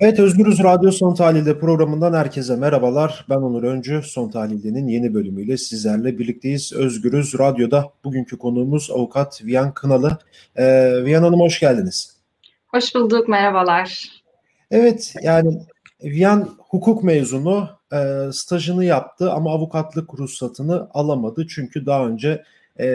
Evet Özgürüz Radyo Son Tahlil'de programından herkese merhabalar. Ben Onur Öncü. Son Tahlil'de'nin yeni bölümüyle sizlerle birlikteyiz. Özgürüz Radyo'da bugünkü konuğumuz avukat Viyan Kınalı. Ee, Viyan Hanım hoş geldiniz. Hoş bulduk, merhabalar. Evet yani Viyan hukuk mezunu e, stajını yaptı ama avukatlık ruhsatını alamadı. Çünkü daha önce e,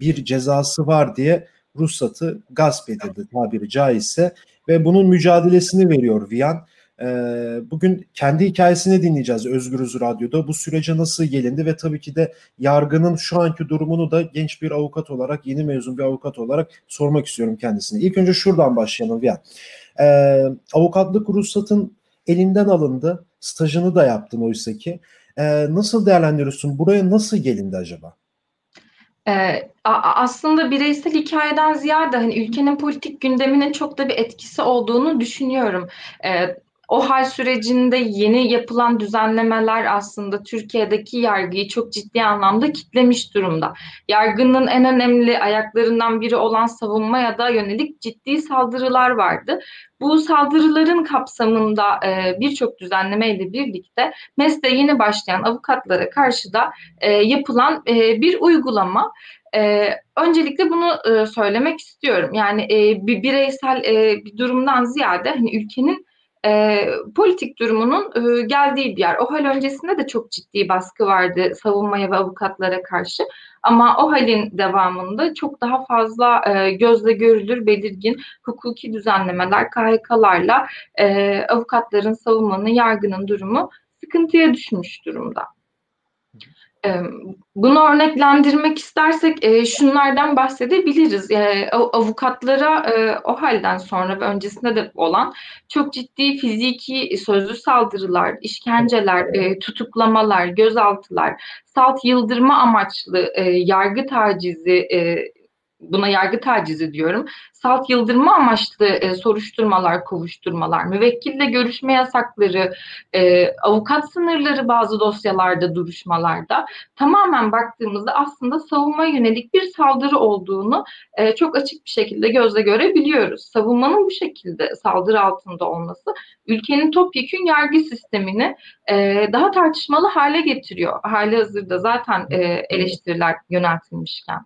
bir cezası var diye ruhsatı gasp edildi tabiri caizse ve bunun mücadelesini veriyor Viyan. Ee, bugün kendi hikayesini dinleyeceğiz Özgürüz Radyo'da. Bu sürece nasıl gelindi ve tabii ki de yargının şu anki durumunu da genç bir avukat olarak, yeni mezun bir avukat olarak sormak istiyorum kendisine. İlk önce şuradan başlayalım Viyan. Ee, avukatlık ruhsatın elinden alındı. Stajını da yaptın oysa ki. Ee, nasıl değerlendiriyorsun? Buraya nasıl gelindi acaba? Ee, aslında bireysel hikayeden ziyade hani ülkenin politik gündeminin çok da bir etkisi olduğunu düşünüyorum. Ee, o hal sürecinde yeni yapılan düzenlemeler aslında Türkiye'deki yargıyı çok ciddi anlamda kitlemiş durumda. Yargının en önemli ayaklarından biri olan savunmaya da yönelik ciddi saldırılar vardı. Bu saldırıların kapsamında e, birçok düzenlemeyle birlikte mesleğe yeni başlayan avukatlara karşı da e, yapılan e, bir uygulama. E, öncelikle bunu e, söylemek istiyorum. Yani e, bir bireysel e, bir durumdan ziyade hani ülkenin e, politik durumunun e, geldiği bir yer. O hal öncesinde de çok ciddi baskı vardı savunmaya ve avukatlara karşı. Ama o halin devamında çok daha fazla e, gözle görülür, belirgin hukuki düzenlemeler, KHK'larla e, avukatların, savunmanın, yargının durumu sıkıntıya düşmüş durumda. Bunu örneklendirmek istersek şunlardan bahsedebiliriz. Avukatlara o halden sonra ve öncesinde de olan çok ciddi fiziki sözlü saldırılar, işkenceler, tutuklamalar, gözaltılar, salt yıldırma amaçlı yargı tacizi buna yargı tacizi diyorum. Salt yıldırma amaçlı e, soruşturmalar, kovuşturmalar, müvekkille görüşme yasakları, e, avukat sınırları bazı dosyalarda, duruşmalarda tamamen baktığımızda aslında savunma yönelik bir saldırı olduğunu e, çok açık bir şekilde gözle görebiliyoruz. Savunmanın bu şekilde saldırı altında olması ülkenin topyekün yargı sistemini e, daha tartışmalı hale getiriyor. Hali hazırda zaten e, eleştiriler yöneltilmişken.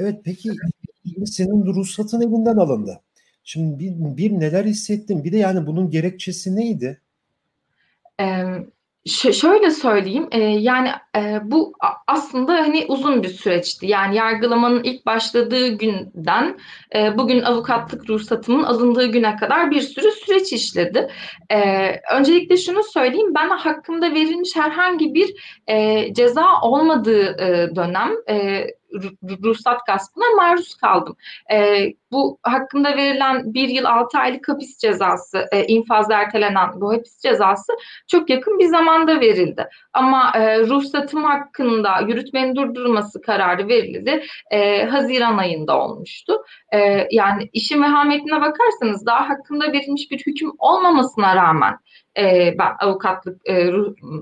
Evet peki senin ruhsatın elinden alındı. Şimdi bir, bir neler hissettin? Bir de yani bunun gerekçesi neydi? Ee, şöyle söyleyeyim e, yani e, bu aslında hani uzun bir süreçti yani yargılamanın ilk başladığı günden e, bugün avukatlık ruhsatımın alındığı güne kadar bir sürü süreç işledi. E, öncelikle şunu söyleyeyim ben hakkımda verilmiş herhangi bir e, ceza olmadığı e, dönem e, ruhsat gaspına maruz kaldım. E, bu hakkında verilen bir yıl altı aylık hapis cezası, e, infazda ertelenen bu hapis cezası çok yakın bir zamanda verildi. Ama e, ruhsatım hakkında yürütmenin durdurulması kararı verildi. E, Haziran ayında olmuştu. E, yani işin vehametine bakarsanız daha hakkında verilmiş bir hüküm olmamasına rağmen e, ben avukatlık e,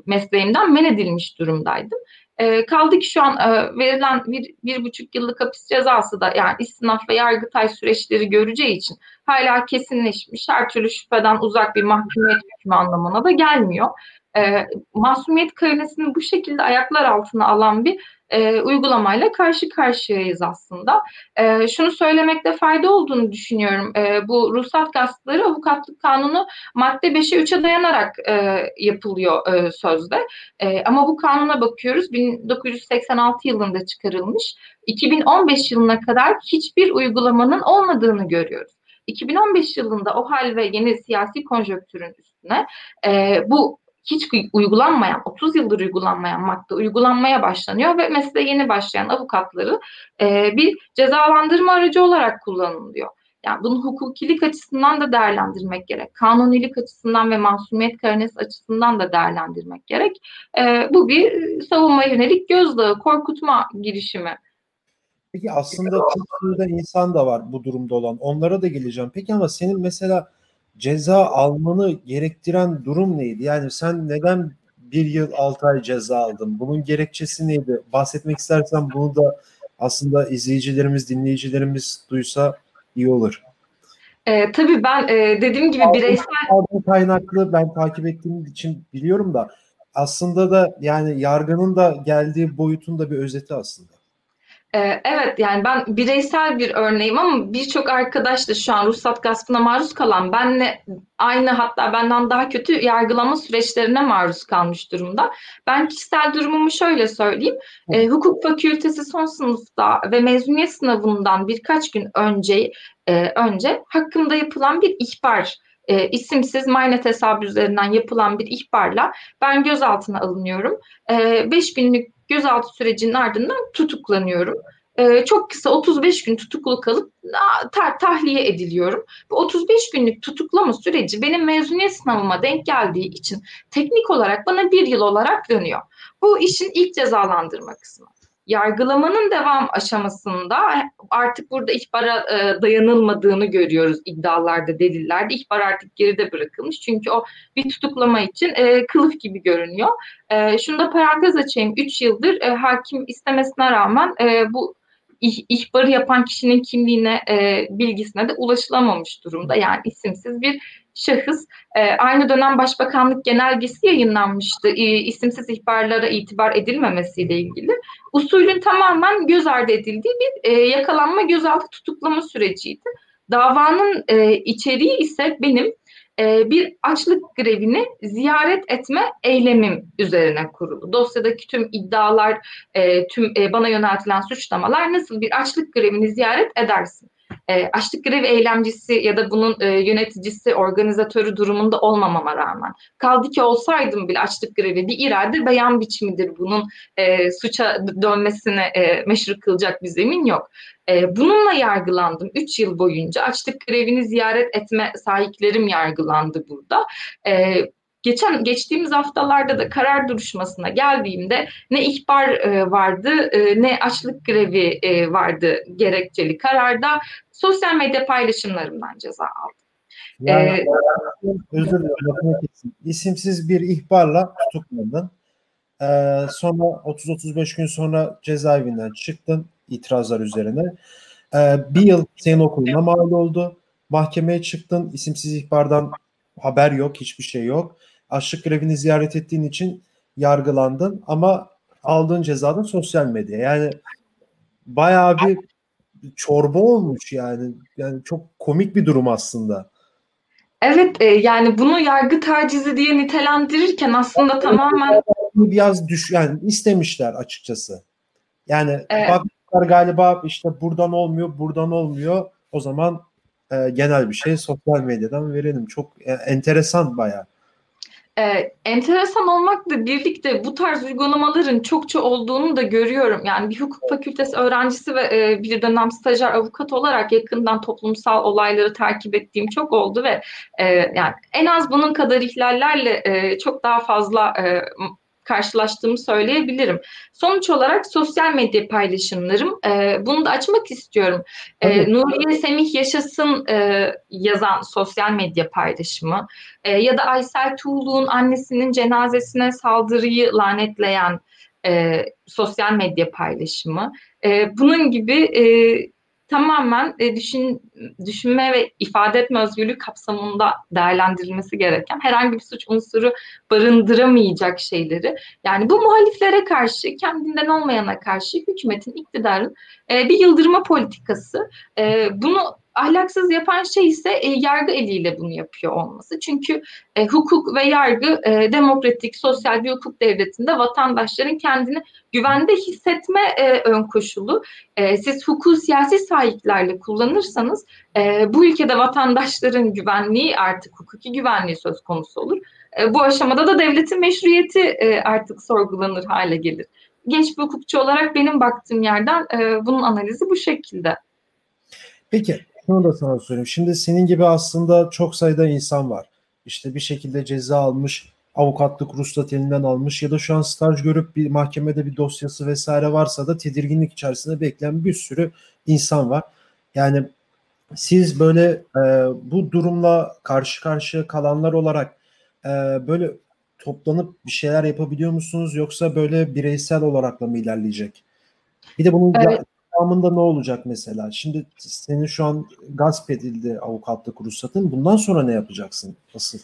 mesleğimden men edilmiş durumdaydım. E, kaldı ki şu an e, verilen bir, bir buçuk yıllık hapis cezası da yani istinaf ve yargıtay süreçleri göreceği için hala kesinleşmiş her türlü şüpheden uzak bir mahkumiyet hükmü anlamına da gelmiyor. E, masumiyet karinesini bu şekilde ayaklar altına alan bir e, uygulamayla karşı karşıyayız aslında. E, şunu söylemekte fayda olduğunu düşünüyorum. E, bu ruhsat gaspları avukatlık kanunu madde 5'e 3'e dayanarak e, yapılıyor e, sözde. E, ama bu kanuna bakıyoruz 1986 yılında çıkarılmış. 2015 yılına kadar hiçbir uygulamanın olmadığını görüyoruz. 2015 yılında o hal ve yeni siyasi konjöktürün üstüne e, bu hiç uygulanmayan, 30 yıldır uygulanmayan madde uygulanmaya başlanıyor ve mesleğe yeni başlayan avukatları e, bir cezalandırma aracı olarak kullanılıyor. Yani bunu hukukilik açısından da değerlendirmek gerek. Kanunilik açısından ve masumiyet karinesi açısından da değerlendirmek gerek. E, bu bir savunma yönelik gözdağı, korkutma girişimi. Peki aslında sayıda insan da var bu durumda olan. Onlara da geleceğim. Peki ama senin mesela ceza almanı gerektiren durum neydi? Yani sen neden bir yıl altı ay ceza aldın? Bunun gerekçesi neydi? Bahsetmek istersen bunu da aslında izleyicilerimiz, dinleyicilerimiz duysa iyi olur. E, tabii ben e, dediğim gibi bireysel... Kaynaklı ben takip ettiğim için biliyorum da aslında da yani yargının da geldiği boyutun da bir özeti aslında. Ee, evet yani ben bireysel bir örneğim ama birçok arkadaş da şu an ruhsat gaspına maruz kalan benle aynı hatta benden daha kötü yargılama süreçlerine maruz kalmış durumda. Ben kişisel durumumu şöyle söyleyeyim. E, hukuk fakültesi son sınıfta ve mezuniyet sınavından birkaç gün önce e, önce hakkımda yapılan bir ihbar e, isimsiz MyNet hesabı üzerinden yapılan bir ihbarla ben gözaltına alınıyorum. 5 e, günlük gözaltı sürecinin ardından tutuklanıyorum. Ee, çok kısa 35 gün tutuklu kalıp ta- tahliye ediliyorum. Bu 35 günlük tutuklama süreci benim mezuniyet sınavıma denk geldiği için teknik olarak bana bir yıl olarak dönüyor. Bu işin ilk cezalandırma kısmı yargılamanın devam aşamasında artık burada ihbara e, dayanılmadığını görüyoruz iddialarda, delillerde. İhbar artık geride bırakılmış. Çünkü o bir tutuklama için e, kılıf gibi görünüyor. E, şunu da parantez açayım. 3 yıldır e, hakim istemesine rağmen e, bu ih, ihbarı yapan kişinin kimliğine, e, bilgisine de ulaşılamamış durumda. Yani isimsiz bir şahıs. E, aynı dönem Başbakanlık genelgesi yayınlanmıştı. E, isimsiz ihbarlara itibar edilmemesiyle ilgili. Usulün tamamen göz ardı edildiği bir e, yakalanma gözaltı tutuklama süreciydi. Davanın e, içeriği ise benim e, bir açlık grevini ziyaret etme eylemim üzerine kurulu. Dosyadaki tüm iddialar, e, tüm e, bana yöneltilen suçlamalar nasıl bir açlık grevini ziyaret edersin? E, açlık grevi eylemcisi ya da bunun e, yöneticisi, organizatörü durumunda olmamama rağmen. Kaldı ki olsaydım bile açlık grevi bir irade beyan biçimidir. Bunun e, suça dönmesine e, meşru kılacak bir zemin yok. E, bununla yargılandım. Üç yıl boyunca açlık grevini ziyaret etme sahiplerim yargılandı burada. E, geçen geçtiğimiz haftalarda da karar duruşmasına geldiğimde ne ihbar e, vardı e, ne açlık grevi e, vardı gerekçeli kararda sosyal medya paylaşımlarımdan ceza aldım. Yani, ee, özür dilerim. İsimsiz bir ihbarla tutuklandın. Ee, sonra 30-35 gün sonra cezaevinden çıktın itirazlar üzerine. Ee, bir yıl senin okuluna mal oldu. Mahkemeye çıktın. İsimsiz ihbardan haber yok, hiçbir şey yok açlık grevini ziyaret ettiğin için yargılandın ama aldığın cezadan sosyal medya. Yani bayağı bir çorba olmuş yani. Yani çok komik bir durum aslında. Evet e, yani bunu yargı tacizi diye nitelendirirken aslında yani, tamamen biraz düş yani istemişler açıkçası. Yani evet. bakmışlar galiba işte buradan olmuyor, buradan olmuyor. O zaman e, genel bir şey sosyal medyadan verelim. Çok e, enteresan bayağı. Ee, enteresan olmakla birlikte bu tarz uygulamaların çokça olduğunu da görüyorum. Yani bir hukuk fakültesi öğrencisi ve e, bir dönem stajyer avukat olarak yakından toplumsal olayları takip ettiğim çok oldu ve e, yani en az bunun kadar ihlallerle e, çok daha fazla e, karşılaştığımı söyleyebilirim. Sonuç olarak sosyal medya paylaşımlarım. E, bunu da açmak istiyorum. E, Nuriye Semih Yaşasın e, yazan sosyal medya paylaşımı e, ya da Aysel Tuğlu'nun annesinin cenazesine saldırıyı lanetleyen e, sosyal medya paylaşımı. E, bunun gibi e, tamamen e, düşün, düşünme ve ifade etme özgürlüğü kapsamında değerlendirilmesi gereken herhangi bir suç unsuru barındıramayacak şeyleri yani bu muhaliflere karşı kendinden olmayana karşı hükümetin iktidarın e, bir yıldırma politikası. E, bunu ahlaksız yapan şey ise e, yargı eliyle bunu yapıyor olması. Çünkü e, hukuk ve yargı e, demokratik, sosyal bir hukuk devletinde vatandaşların kendini güvende hissetme e, ön koşulu. E, siz hukuku siyasi sahiplerle kullanırsanız e, bu ülkede vatandaşların güvenliği artık hukuki güvenliği söz konusu olur. E, bu aşamada da devletin meşruiyeti e, artık sorgulanır hale gelir. Genç bir hukukçu olarak benim baktığım yerden e, bunun analizi bu şekilde. Peki şunu da sana söyleyeyim. Şimdi senin gibi aslında çok sayıda insan var. İşte bir şekilde ceza almış, avukatlık ruhsat elinden almış ya da şu an staj görüp bir mahkemede bir dosyası vesaire varsa da tedirginlik içerisinde bekleyen bir sürü insan var. Yani siz böyle e, bu durumla karşı karşıya kalanlar olarak e, böyle toplanıp bir şeyler yapabiliyor musunuz yoksa böyle bireysel olarak da mı ilerleyecek? Bir de bunun evet. Devamında ne olacak mesela? Şimdi senin şu an gasp edildi avukatlık ruhsatın. Bundan sonra ne yapacaksın? Nasıl?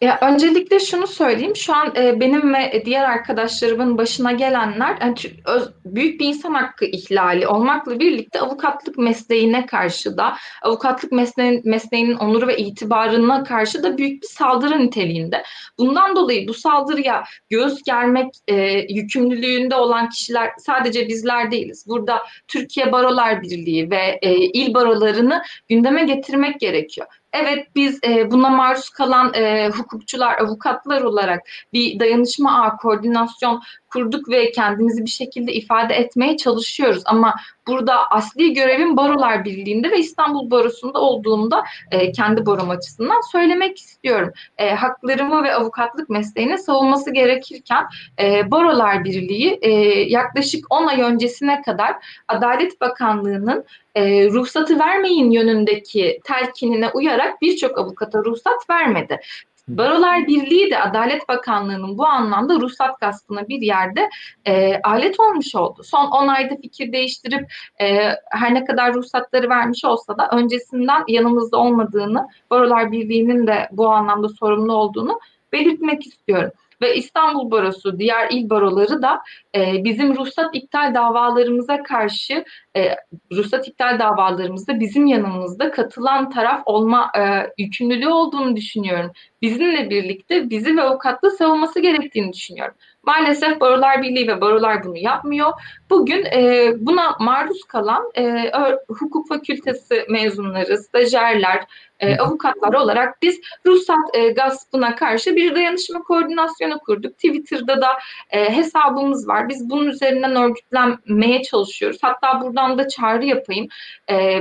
Ya öncelikle şunu söyleyeyim. Şu an e, benim ve diğer arkadaşlarımın başına gelenler yani, öz, büyük bir insan hakkı ihlali olmakla birlikte avukatlık mesleğine karşı da avukatlık mesleğin, mesleğinin onuru ve itibarına karşı da büyük bir saldırı niteliğinde. Bundan dolayı bu saldırıya göğüs germek e, yükümlülüğünde olan kişiler sadece bizler değiliz. Burada Türkiye Barolar Birliği ve e, il barolarını gündeme getirmek gerekiyor. Evet biz e, buna maruz kalan e, hukukçular, avukatlar olarak bir dayanışma ağı, koordinasyon kurduk ve kendimizi bir şekilde ifade etmeye çalışıyoruz. Ama burada asli görevim Barolar Birliği'nde ve İstanbul Barosu'nda olduğumda e, kendi barom açısından söylemek istiyorum. E, haklarımı ve avukatlık mesleğini savunması gerekirken e, Barolar Birliği e, yaklaşık 10 ay öncesine kadar Adalet Bakanlığı'nın e, ruhsatı vermeyin yönündeki telkinine uyarak birçok avukata ruhsat vermedi. Barolar Birliği de Adalet Bakanlığı'nın bu anlamda ruhsat gaspına bir yerde e, alet olmuş oldu. Son 10 ayda fikir değiştirip e, her ne kadar ruhsatları vermiş olsa da öncesinden yanımızda olmadığını, Barolar Birliği'nin de bu anlamda sorumlu olduğunu belirtmek istiyorum ve İstanbul Barosu, diğer il baroları da e, bizim ruhsat iptal davalarımıza karşı e, ruhsat iptal davalarımızda bizim yanımızda katılan taraf olma e, yükümlülüğü olduğunu düşünüyorum. Bizimle birlikte bizi ve avukatla savunması gerektiğini düşünüyorum. Maalesef Barolar Birliği ve barolar bunu yapmıyor. Bugün e, buna maruz kalan e, hukuk fakültesi mezunları, stajyerler, e, avukatlar olarak biz ruhsat e, gaspına karşı bir dayanışma koordinasyonu kurduk. Twitter'da da e, hesabımız var. Biz bunun üzerinden örgütlenmeye çalışıyoruz. Hatta buradan da çağrı yapayım. E,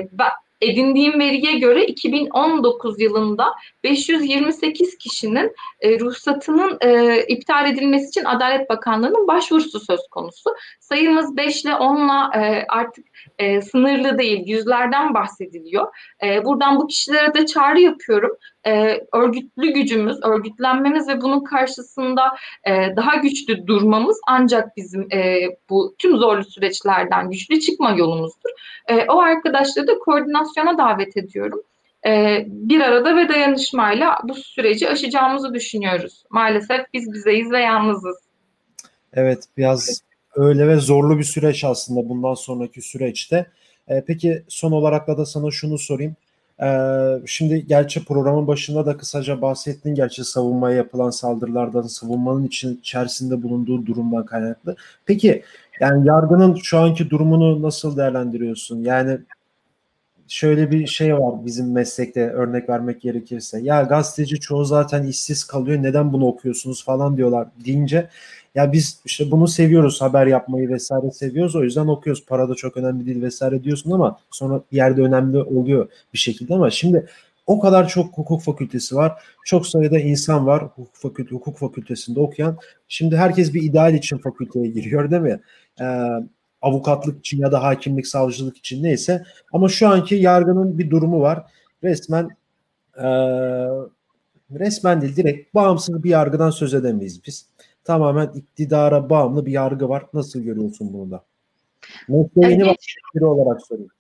edindiğim veriye göre 2019 yılında 528 kişinin e, ruhsatının e, iptal edilmesi için Adalet Bakanlığı'nın başvurusu söz konusu. Sayımız 5 ile 10 ile e, artık e, sınırlı değil, yüzlerden bahsediliyor. E, buradan bu kişilere de çağrı yapıyorum. E, örgütlü gücümüz, örgütlenmemiz ve bunun karşısında e, daha güçlü durmamız ancak bizim e, bu tüm zorlu süreçlerden güçlü çıkma yolumuzdur. E, o arkadaşları da koordinasyona davet ediyorum. E, bir arada ve dayanışmayla bu süreci aşacağımızı düşünüyoruz. Maalesef biz bizeyiz ve yalnızız. Evet, biraz öyle ve zorlu bir süreç aslında bundan sonraki süreçte. E, peki son olarak da sana şunu sorayım. E, şimdi gerçi programın başında da kısaca bahsettin gerçi savunmaya yapılan saldırılardan savunmanın için içerisinde bulunduğu durumdan kaynaklı. Peki yani yargının şu anki durumunu nasıl değerlendiriyorsun? Yani şöyle bir şey var bizim meslekte örnek vermek gerekirse. Ya gazeteci çoğu zaten işsiz kalıyor neden bunu okuyorsunuz falan diyorlar deyince ya biz işte bunu seviyoruz haber yapmayı vesaire seviyoruz o yüzden okuyoruz. Para da çok önemli değil vesaire diyorsun ama sonra bir yerde önemli oluyor bir şekilde ama şimdi o kadar çok hukuk fakültesi var. Çok sayıda insan var hukuk, fakülte, hukuk fakültesinde okuyan. Şimdi herkes bir ideal için fakülteye giriyor değil mi? Ee, avukatlık için ya da hakimlik, savcılık için neyse. Ama şu anki yargının bir durumu var. Resmen e, resmen değil direkt bağımsız bir yargıdan söz edemeyiz biz. Tamamen iktidara bağımlı bir yargı var. Nasıl görüyorsun bunu da? Mesleğini biri olarak soruyorum.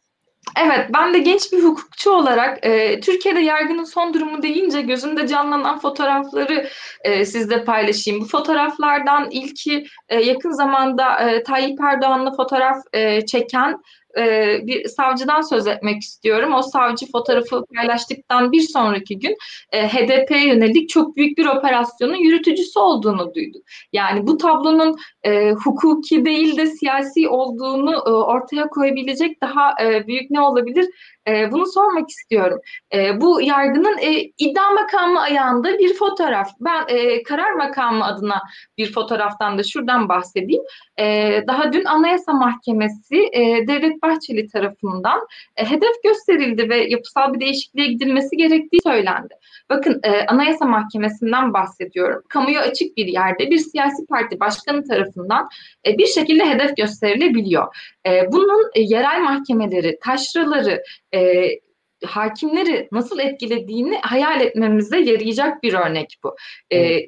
Evet, ben de genç bir hukukçu olarak e, Türkiye'de yargının son durumu deyince gözümde canlanan fotoğrafları e, sizle paylaşayım. Bu fotoğraflardan ilki e, yakın zamanda e, Tayyip Erdoğan'la fotoğraf e, çeken e, bir savcıdan söz etmek istiyorum. O savcı fotoğrafı paylaştıktan bir sonraki gün e, HDP'ye yönelik çok büyük bir operasyonun yürütücüsü olduğunu duyduk. Yani bu tablonun e, hukuki değil de siyasi olduğunu e, ortaya koyabilecek daha e, büyük ne olabilir? E, bunu sormak istiyorum. E, bu yargının e, iddia makamı ayağında bir fotoğraf. Ben e, karar makamı adına bir fotoğraftan da şuradan bahsedeyim. E, daha dün Anayasa Mahkemesi e, Devlet Bahçeli tarafından e, hedef gösterildi ve yapısal bir değişikliğe gidilmesi gerektiği söylendi. Bakın e, Anayasa Mahkemesi'nden bahsediyorum. Kamuya açık bir yerde bir siyasi parti başkanı tarafından e, bir şekilde hedef gösterilebiliyor. E, bunun e, yerel mahkemeleri, taşraları, e, hakimleri nasıl etkilediğini hayal etmemize yarayacak bir örnek bu. E,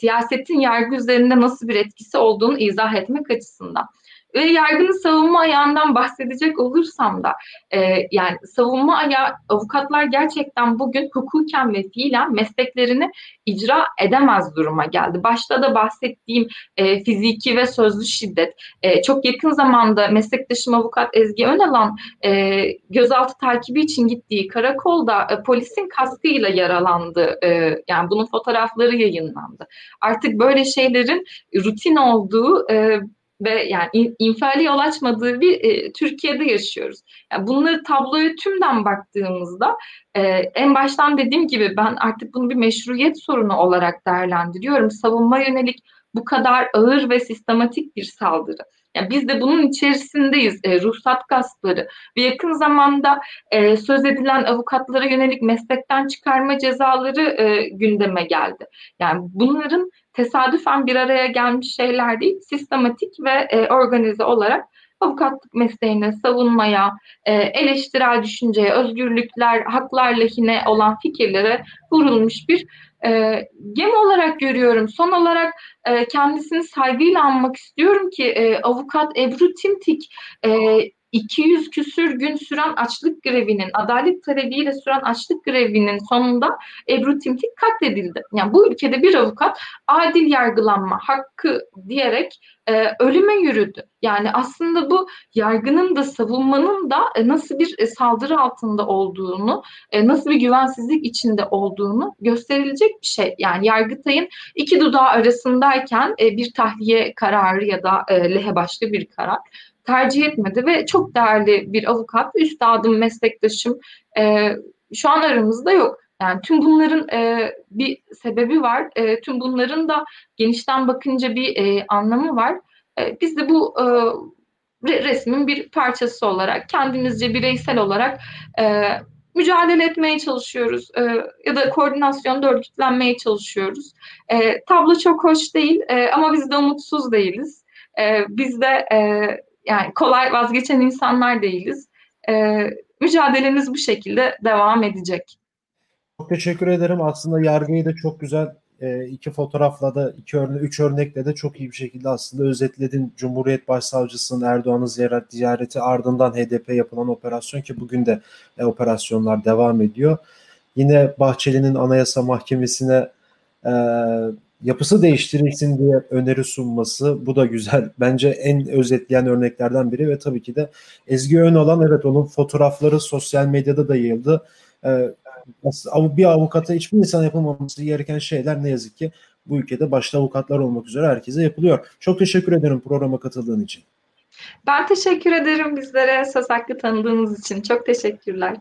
siyasetin yargı üzerinde nasıl bir etkisi olduğunu izah etmek açısından. Ve yargının savunma ayağından bahsedecek olursam da e, yani savunma ayağı avukatlar gerçekten bugün hukuken ve fiilen mesleklerini icra edemez duruma geldi. Başta da bahsettiğim e, fiziki ve sözlü şiddet e, çok yakın zamanda meslektaşım avukat Ezgi Önalan e, gözaltı takibi için gittiği karakolda e, polisin kaskıyla yaralandı. E, yani bunun fotoğrafları yayınlandı. Artık böyle şeylerin rutin olduğu e, ve yani infiali yol açmadığı bir e, Türkiye'de yaşıyoruz. Yani bunları tabloya tümden baktığımızda e, en baştan dediğim gibi ben artık bunu bir meşruiyet sorunu olarak değerlendiriyorum. Savunma yönelik bu kadar ağır ve sistematik bir saldırı. Yani biz de bunun içerisindeyiz. E, ruhsat gaspları ve yakın zamanda e, söz edilen avukatlara yönelik meslekten çıkarma cezaları e, gündeme geldi. Yani bunların tesadüfen bir araya gelmiş şeyler değil, sistematik ve e, organize olarak avukatlık mesleğine, savunmaya, e, eleştirel düşünceye, özgürlükler, haklar lehine olan fikirlere vurulmuş bir e, gem olarak görüyorum. Son olarak e, kendisini saygıyla anmak istiyorum ki e, avukat Ebru Timtik e, 200 küsür gün süren açlık grevinin, adalet talebiyle süren açlık grevinin sonunda Ebru Timtik katledildi. Yani bu ülkede bir avukat adil yargılanma hakkı diyerek e, ölüme yürüdü. Yani aslında bu yargının da savunmanın da e, nasıl bir e, saldırı altında olduğunu, e, nasıl bir güvensizlik içinde olduğunu gösterilecek bir şey. Yani Yargıtay'ın iki dudağı arasındayken e, bir tahliye kararı ya da e, lehe başlı bir karar tercih etmedi ve çok değerli bir avukat, üstadım, meslektaşım e, şu an aramızda yok. Yani tüm bunların e, bir sebebi var. E, tüm bunların da genişten bakınca bir e, anlamı var. E, biz de bu e, resmin bir parçası olarak, kendimizce bireysel olarak e, mücadele etmeye çalışıyoruz e, ya da koordinasyonda örgütlenmeye çalışıyoruz. E, tablo çok hoş değil e, ama biz de umutsuz değiliz. E, biz de e, yani kolay vazgeçen insanlar değiliz. E, mücadelemiz bu şekilde devam edecek. Çok teşekkür ederim. Aslında yargıyı da çok güzel e, iki fotoğrafla da iki örne üç örnekle de çok iyi bir şekilde aslında özetledin. Cumhuriyet Başsavcısının Erdoğan'ın ziyaret ziyareti ardından HDP yapılan operasyon ki bugün de e, operasyonlar devam ediyor. Yine Bahçeli'nin Anayasa Mahkemesi'ne e, yapısı değiştirilsin diye öneri sunması bu da güzel. Bence en özetleyen örneklerden biri ve tabii ki de Ezgi Önalan evet onun fotoğrafları sosyal medyada da yayıldı. Ee, bir avukata hiçbir insan yapılmaması gereken şeyler ne yazık ki bu ülkede başta avukatlar olmak üzere herkese yapılıyor. Çok teşekkür ederim programa katıldığın için. Ben teşekkür ederim bizlere söz hakkı tanıdığınız için. Çok teşekkürler.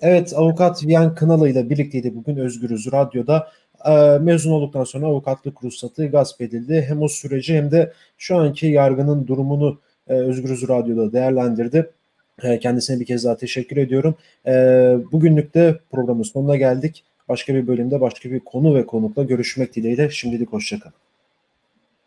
Evet avukat Viyan Kınalı ile birlikteydi bugün Özgürüz Radyo'da. Ee, mezun olduktan sonra avukatlık ruhsatı gasp edildi. Hem o süreci hem de şu anki yargının durumunu e, Özgürüz Radyo'da değerlendirdi. E, kendisine bir kez daha teşekkür ediyorum. E, bugünlük de programın sonuna geldik. Başka bir bölümde başka bir konu ve konukla görüşmek dileğiyle. Şimdilik hoşçakalın.